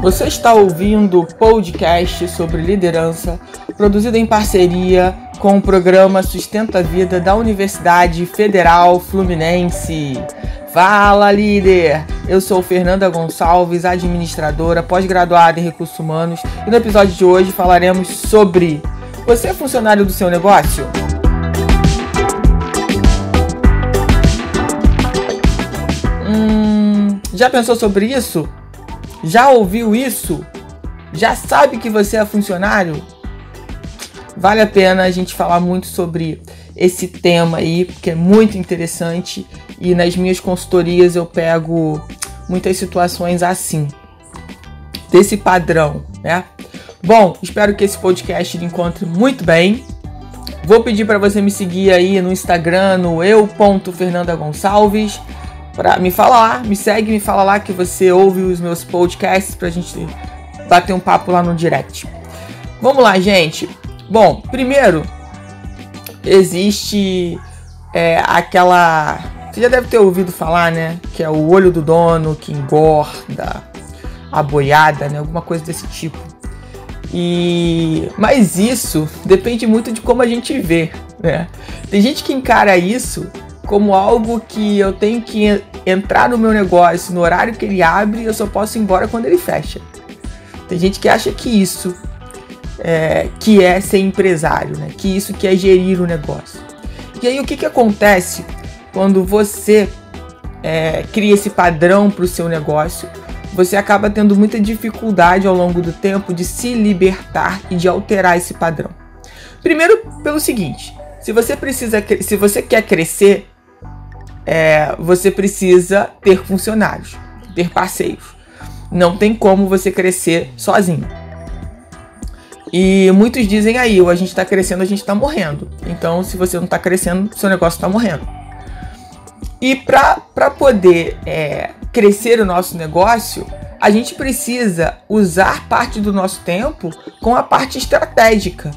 Você está ouvindo o podcast sobre liderança, produzido em parceria com o programa Sustenta a Vida da Universidade Federal Fluminense. Fala, líder! Eu sou Fernanda Gonçalves, administradora, pós-graduada em recursos humanos, e no episódio de hoje falaremos sobre: Você é funcionário do seu negócio? Hum, já pensou sobre isso? Já ouviu isso? Já sabe que você é funcionário? Vale a pena a gente falar muito sobre esse tema aí, porque é muito interessante e nas minhas consultorias eu pego muitas situações assim, desse padrão, né? Bom, espero que esse podcast lhe encontre muito bem. Vou pedir para você me seguir aí no Instagram, no eu.fernandagonçalves para me falar, me segue, me fala lá que você ouve os meus podcasts pra gente bater um papo lá no direct. Vamos lá, gente. Bom, primeiro existe é, aquela. Você já deve ter ouvido falar, né? Que é o olho do dono que engorda, a boiada, né? Alguma coisa desse tipo. E mas isso depende muito de como a gente vê, né? Tem gente que encara isso como algo que eu tenho que entrar no meu negócio no horário que ele abre e eu só posso ir embora quando ele fecha. Tem gente que acha que isso é, que é ser empresário, né? Que isso que é gerir o negócio. E aí o que, que acontece quando você é, cria esse padrão para o seu negócio? Você acaba tendo muita dificuldade ao longo do tempo de se libertar e de alterar esse padrão. Primeiro, pelo seguinte: se você precisa, se você quer crescer, é, você precisa ter funcionários, ter parceiros. Não tem como você crescer sozinho. E muitos dizem aí, ou a gente está crescendo, a gente está morrendo. Então, se você não está crescendo, seu negócio está morrendo. E para poder é, crescer o nosso negócio, a gente precisa usar parte do nosso tempo com a parte estratégica,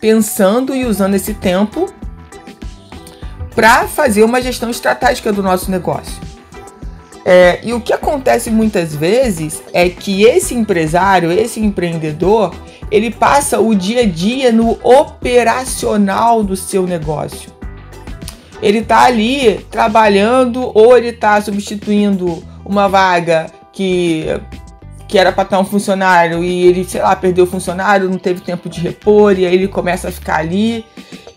pensando e usando esse tempo para fazer uma gestão estratégica do nosso negócio. É, e o que acontece muitas vezes é que esse empresário, esse empreendedor, ele passa o dia a dia no operacional do seu negócio. Ele está ali trabalhando ou ele está substituindo uma vaga que, que era para estar um funcionário e ele, sei lá, perdeu o funcionário, não teve tempo de repor e aí ele começa a ficar ali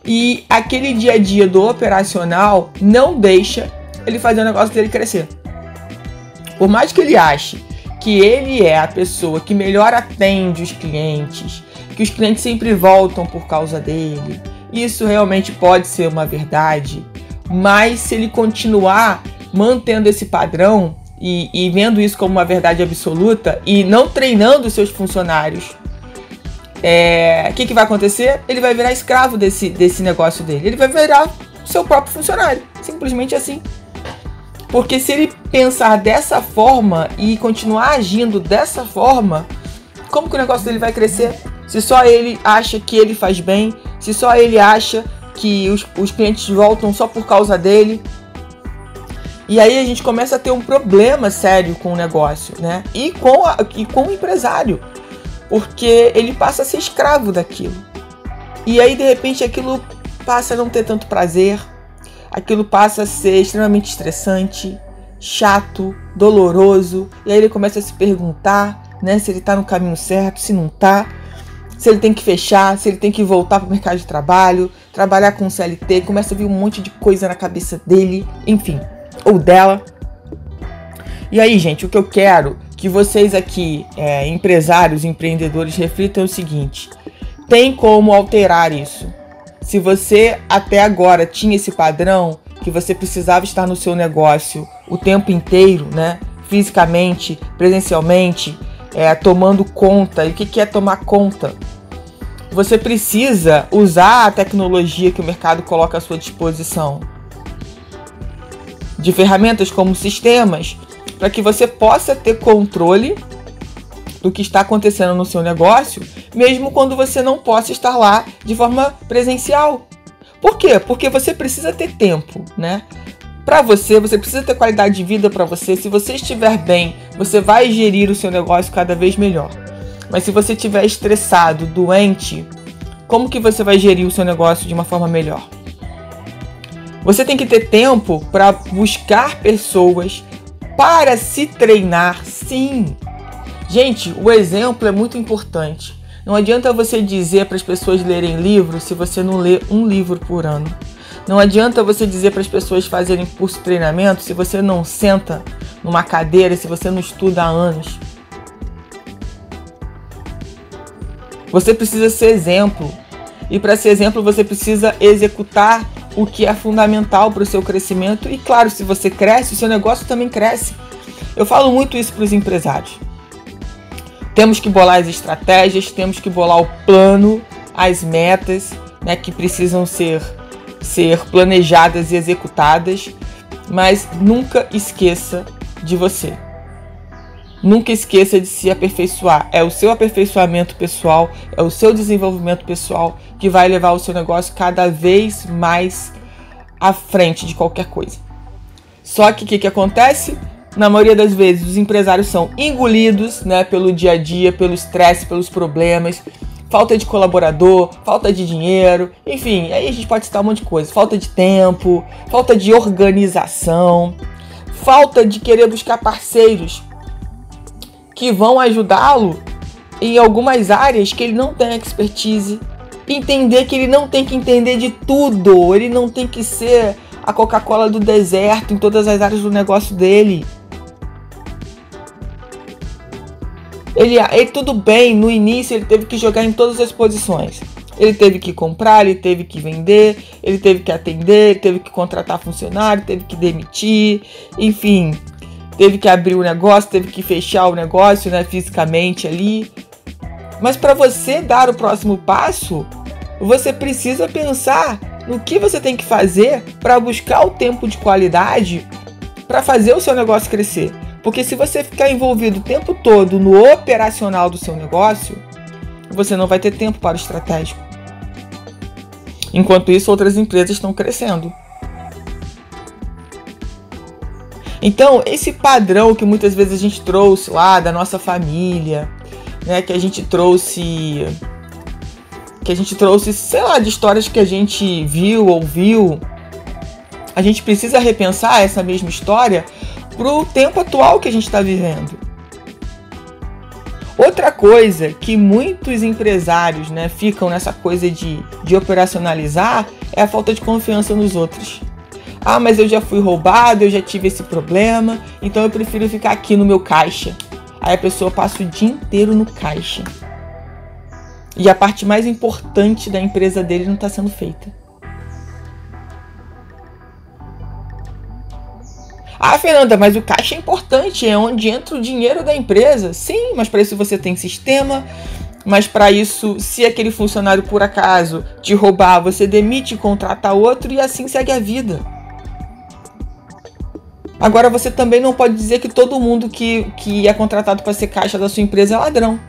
e aquele dia a dia do operacional não deixa ele fazer o negócio dele crescer. Por mais que ele ache que ele é a pessoa que melhor atende os clientes, que os clientes sempre voltam por causa dele, isso realmente pode ser uma verdade, mas se ele continuar mantendo esse padrão e, e vendo isso como uma verdade absoluta e não treinando seus funcionários é, o que, que vai acontecer? Ele vai virar escravo desse, desse negócio dele. Ele vai virar seu próprio funcionário. Simplesmente assim. Porque se ele pensar dessa forma e continuar agindo dessa forma, como que o negócio dele vai crescer? Se só ele acha que ele faz bem, se só ele acha que os, os clientes voltam só por causa dele. E aí a gente começa a ter um problema sério com o negócio, né? E com, a, e com o empresário porque ele passa a ser escravo daquilo. E aí de repente aquilo passa a não ter tanto prazer, aquilo passa a ser extremamente estressante, chato, doloroso, e aí ele começa a se perguntar, né, se ele está no caminho certo, se não está, se ele tem que fechar, se ele tem que voltar para o mercado de trabalho, trabalhar com o CLT, começa a vir um monte de coisa na cabeça dele, enfim, ou dela. E aí, gente, o que eu quero que vocês aqui, é, empresários, empreendedores, reflitam o seguinte: tem como alterar isso? Se você até agora tinha esse padrão que você precisava estar no seu negócio o tempo inteiro, né? Fisicamente, presencialmente, é, tomando conta. E o que, é tomar conta? Você precisa usar a tecnologia que o mercado coloca à sua disposição. De ferramentas como sistemas para que você possa ter controle do que está acontecendo no seu negócio, mesmo quando você não possa estar lá de forma presencial. Por quê? Porque você precisa ter tempo, né? para você, você precisa ter qualidade de vida para você. Se você estiver bem, você vai gerir o seu negócio cada vez melhor. Mas se você estiver estressado, doente, como que você vai gerir o seu negócio de uma forma melhor? Você tem que ter tempo para buscar pessoas para se treinar, sim. Gente, o exemplo é muito importante. Não adianta você dizer para as pessoas lerem livros se você não lê um livro por ano. Não adianta você dizer para as pessoas fazerem curso de treinamento se você não senta numa cadeira, se você não estuda há anos. Você precisa ser exemplo. E para ser exemplo, você precisa executar o que é fundamental para o seu crescimento. E claro, se você cresce, o seu negócio também cresce. Eu falo muito isso para os empresários. Temos que bolar as estratégias, temos que bolar o plano, as metas né, que precisam ser ser planejadas e executadas, mas nunca esqueça de você. Nunca esqueça de se aperfeiçoar. É o seu aperfeiçoamento pessoal, é o seu desenvolvimento pessoal que vai levar o seu negócio cada vez mais à frente de qualquer coisa. Só que o que, que acontece? Na maioria das vezes, os empresários são engolidos né, pelo dia a dia, pelo estresse, pelos problemas falta de colaborador, falta de dinheiro, enfim, aí a gente pode citar um monte de coisa. Falta de tempo, falta de organização, falta de querer buscar parceiros que vão ajudá-lo em algumas áreas que ele não tem expertise. Entender que ele não tem que entender de tudo, ele não tem que ser a Coca-Cola do deserto em todas as áreas do negócio dele. Ele, ele tudo bem, no início ele teve que jogar em todas as posições. Ele teve que comprar, ele teve que vender, ele teve que atender, ele teve que contratar funcionário, teve que demitir, enfim, teve que abrir o negócio, teve que fechar o negócio, né, fisicamente ali. Mas para você dar o próximo passo, você precisa pensar no que você tem que fazer para buscar o tempo de qualidade para fazer o seu negócio crescer. Porque se você ficar envolvido o tempo todo no operacional do seu negócio, você não vai ter tempo para o estratégico. Enquanto isso, outras empresas estão crescendo. Então, esse padrão que muitas vezes a gente trouxe lá da nossa família, né, que a gente trouxe que a gente trouxe, sei lá, de histórias que a gente viu, ouviu, a gente precisa repensar essa mesma história pro tempo atual que a gente está vivendo. Outra coisa que muitos empresários né, ficam nessa coisa de, de operacionalizar é a falta de confiança nos outros. Ah, mas eu já fui roubado, eu já tive esse problema, então eu prefiro ficar aqui no meu caixa. Aí a pessoa passa o dia inteiro no caixa. E a parte mais importante da empresa dele não está sendo feita. Ah, Fernanda, mas o caixa é importante, é onde entra o dinheiro da empresa. Sim, mas para isso você tem sistema. Mas para isso, se aquele funcionário por acaso te roubar, você demite, contrata outro e assim segue a vida. Agora você também não pode dizer que todo mundo que, que é contratado para ser caixa da sua empresa é ladrão.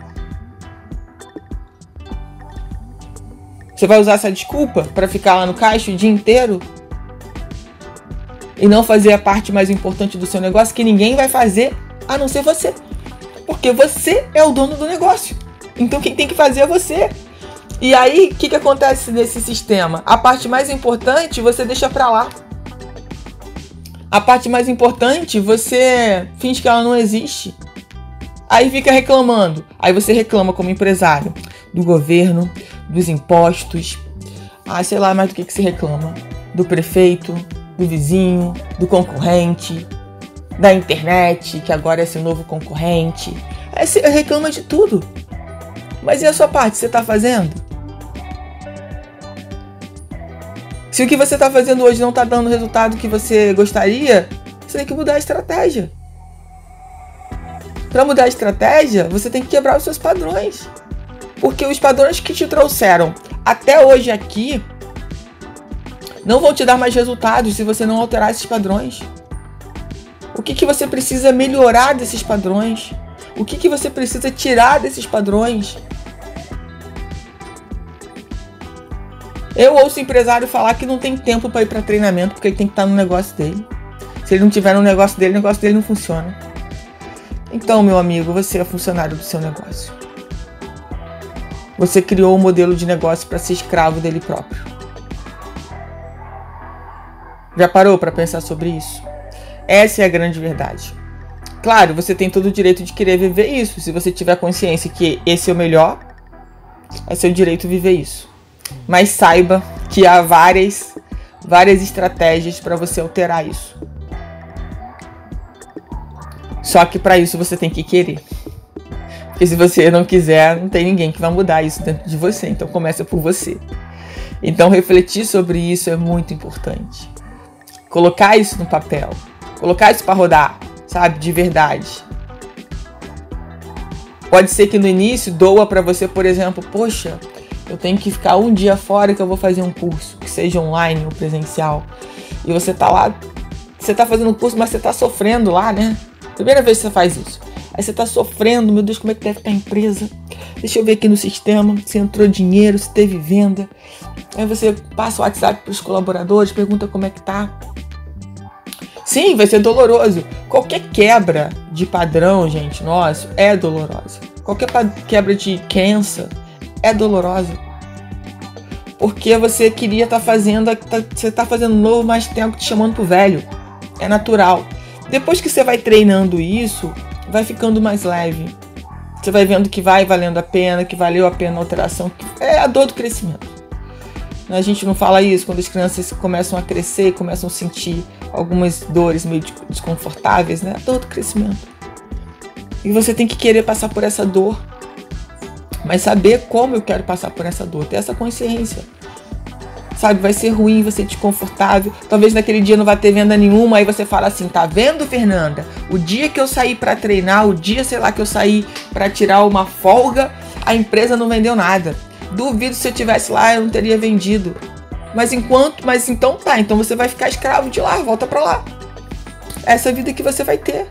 Você vai usar essa desculpa para ficar lá no caixa o dia inteiro? e não fazer a parte mais importante do seu negócio que ninguém vai fazer a não ser você. Porque você é o dono do negócio. Então quem tem que fazer é você. E aí, o que, que acontece nesse sistema? A parte mais importante você deixa pra lá. A parte mais importante você finge que ela não existe. Aí fica reclamando. Aí você reclama como empresário do governo, dos impostos. Ah, sei lá mais do que, que se reclama. Do prefeito, do vizinho, do concorrente, da internet, que agora é esse novo concorrente. Aí você reclama de tudo. Mas e a sua parte? Você está fazendo? Se o que você está fazendo hoje não está dando o resultado que você gostaria, você tem que mudar a estratégia. Para mudar a estratégia, você tem que quebrar os seus padrões. Porque os padrões que te trouxeram até hoje aqui não vão te dar mais resultados se você não alterar esses padrões. O que, que você precisa melhorar desses padrões? O que, que você precisa tirar desses padrões? Eu ouço empresário falar que não tem tempo para ir para treinamento porque ele tem que estar no negócio dele. Se ele não tiver no negócio dele, o negócio dele não funciona. Então, meu amigo, você é funcionário do seu negócio. Você criou um modelo de negócio para ser escravo dele próprio. Já parou para pensar sobre isso? Essa é a grande verdade. Claro, você tem todo o direito de querer viver isso. Se você tiver consciência que esse é o melhor, é seu direito viver isso. Mas saiba que há várias, várias estratégias para você alterar isso. Só que para isso você tem que querer. Porque se você não quiser, não tem ninguém que vai mudar isso dentro de você. Então começa por você. Então refletir sobre isso é muito importante. Colocar isso no papel. Colocar isso para rodar, sabe, de verdade. Pode ser que no início doa para você, por exemplo, poxa, eu tenho que ficar um dia fora que eu vou fazer um curso, que seja online ou presencial. E você tá lá, você tá fazendo um curso, mas você tá sofrendo lá, né? Primeira vez que você faz isso. Aí você tá sofrendo, meu Deus, como é que deve estar a empresa? Deixa eu ver aqui no sistema se entrou dinheiro, se teve venda. Aí você passa o WhatsApp para os colaboradores, pergunta como é que tá. Sim, vai ser doloroso. Qualquer quebra de padrão, gente, nosso, é dolorosa. Qualquer quebra de crença é dolorosa. Porque você queria estar tá fazendo, tá, você está fazendo novo, mas tempo te chamando pro velho. É natural. Depois que você vai treinando isso, vai ficando mais leve. Você vai vendo que vai valendo a pena, que valeu a pena a alteração. É a dor do crescimento. A gente não fala isso quando as crianças começam a crescer, começam a sentir algumas dores meio desconfortáveis, né? A dor do crescimento. E você tem que querer passar por essa dor, mas saber como eu quero passar por essa dor, ter essa consciência sabe? Vai ser ruim, vai ser desconfortável. Talvez naquele dia não vai ter venda nenhuma. Aí você fala assim: tá vendo, Fernanda? O dia que eu saí para treinar, o dia, sei lá, que eu saí para tirar uma folga, a empresa não vendeu nada. Duvido se eu tivesse lá, eu não teria vendido. Mas enquanto, mas então tá, então você vai ficar escravo de lá, volta para lá. Essa é vida que você vai ter.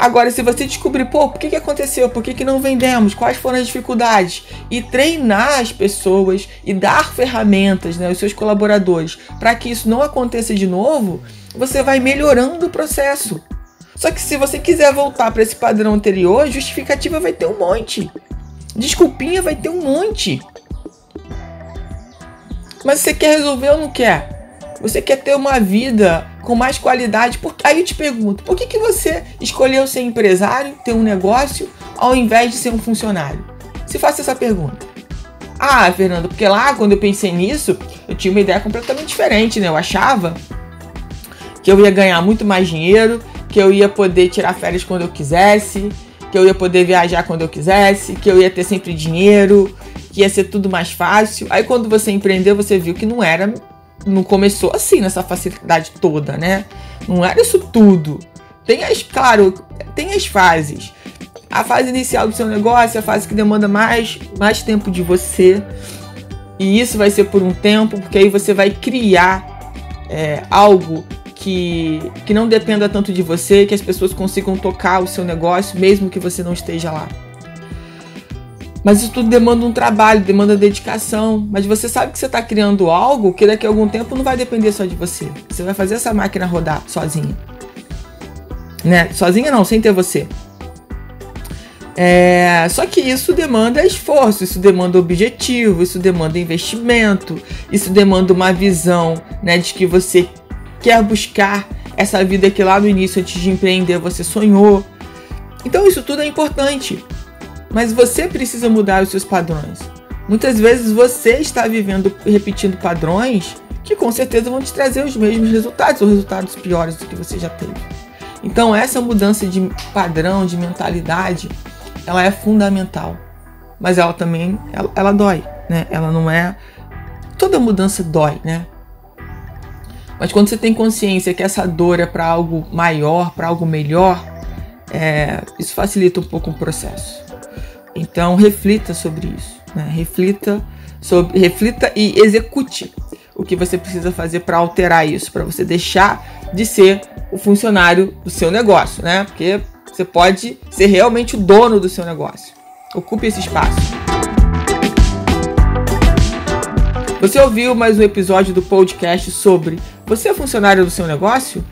Agora, se você descobrir, pô, por que, que aconteceu? Por que, que não vendemos? Quais foram as dificuldades? E treinar as pessoas e dar ferramentas, né, aos seus colaboradores, para que isso não aconteça de novo, você vai melhorando o processo. Só que se você quiser voltar para esse padrão anterior, justificativa vai ter um monte. Desculpinha vai ter um monte. Mas você quer resolver ou não quer? Você quer ter uma vida com mais qualidade. Porque aí eu te pergunto, por que, que você escolheu ser empresário, ter um negócio, ao invés de ser um funcionário? Se faça essa pergunta. Ah, Fernando, porque lá quando eu pensei nisso, eu tinha uma ideia completamente diferente, né? Eu achava que eu ia ganhar muito mais dinheiro, que eu ia poder tirar férias quando eu quisesse, que eu ia poder viajar quando eu quisesse, que eu ia ter sempre dinheiro, que ia ser tudo mais fácil. Aí quando você empreendeu, você viu que não era não começou assim, nessa facilidade toda, né? Não era isso tudo. Tem as, claro, tem as fases. A fase inicial do seu negócio é a fase que demanda mais, mais tempo de você. E isso vai ser por um tempo, porque aí você vai criar é, algo que, que não dependa tanto de você, que as pessoas consigam tocar o seu negócio, mesmo que você não esteja lá. Mas isso tudo demanda um trabalho, demanda dedicação. Mas você sabe que você está criando algo que daqui a algum tempo não vai depender só de você. Você vai fazer essa máquina rodar sozinha. Né? Sozinha não, sem ter você. É, só que isso demanda esforço, isso demanda objetivo, isso demanda investimento, isso demanda uma visão né, de que você quer buscar essa vida que lá no início, antes de empreender, você sonhou. Então isso tudo é importante. Mas você precisa mudar os seus padrões. Muitas vezes você está vivendo repetindo padrões que com certeza vão te trazer os mesmos resultados ou resultados piores do que você já teve. Então essa mudança de padrão, de mentalidade, ela é fundamental. Mas ela também, ela, ela dói, né? Ela não é toda mudança dói, né? Mas quando você tem consciência que essa dor é para algo maior, para algo melhor, é, isso facilita um pouco o processo. Então reflita sobre isso, né? reflita sobre, reflita e execute o que você precisa fazer para alterar isso, para você deixar de ser o funcionário do seu negócio, né? Porque você pode ser realmente o dono do seu negócio. Ocupe esse espaço. Você ouviu mais um episódio do podcast sobre Você é funcionário do seu negócio?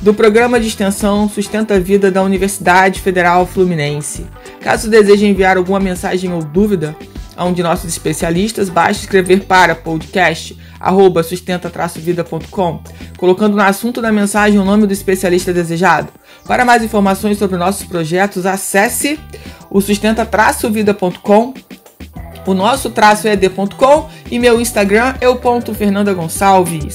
Do programa de extensão Sustenta a Vida da Universidade Federal Fluminense. Caso deseje enviar alguma mensagem ou dúvida a um de nossos especialistas, basta escrever para podcast sustenta-vida.com, colocando no assunto da mensagem o nome do especialista desejado. Para mais informações sobre nossos projetos, acesse o sustenta-vida.com, o nosso traço ed.com e meu Instagram é o ponto Fernanda Gonçalves.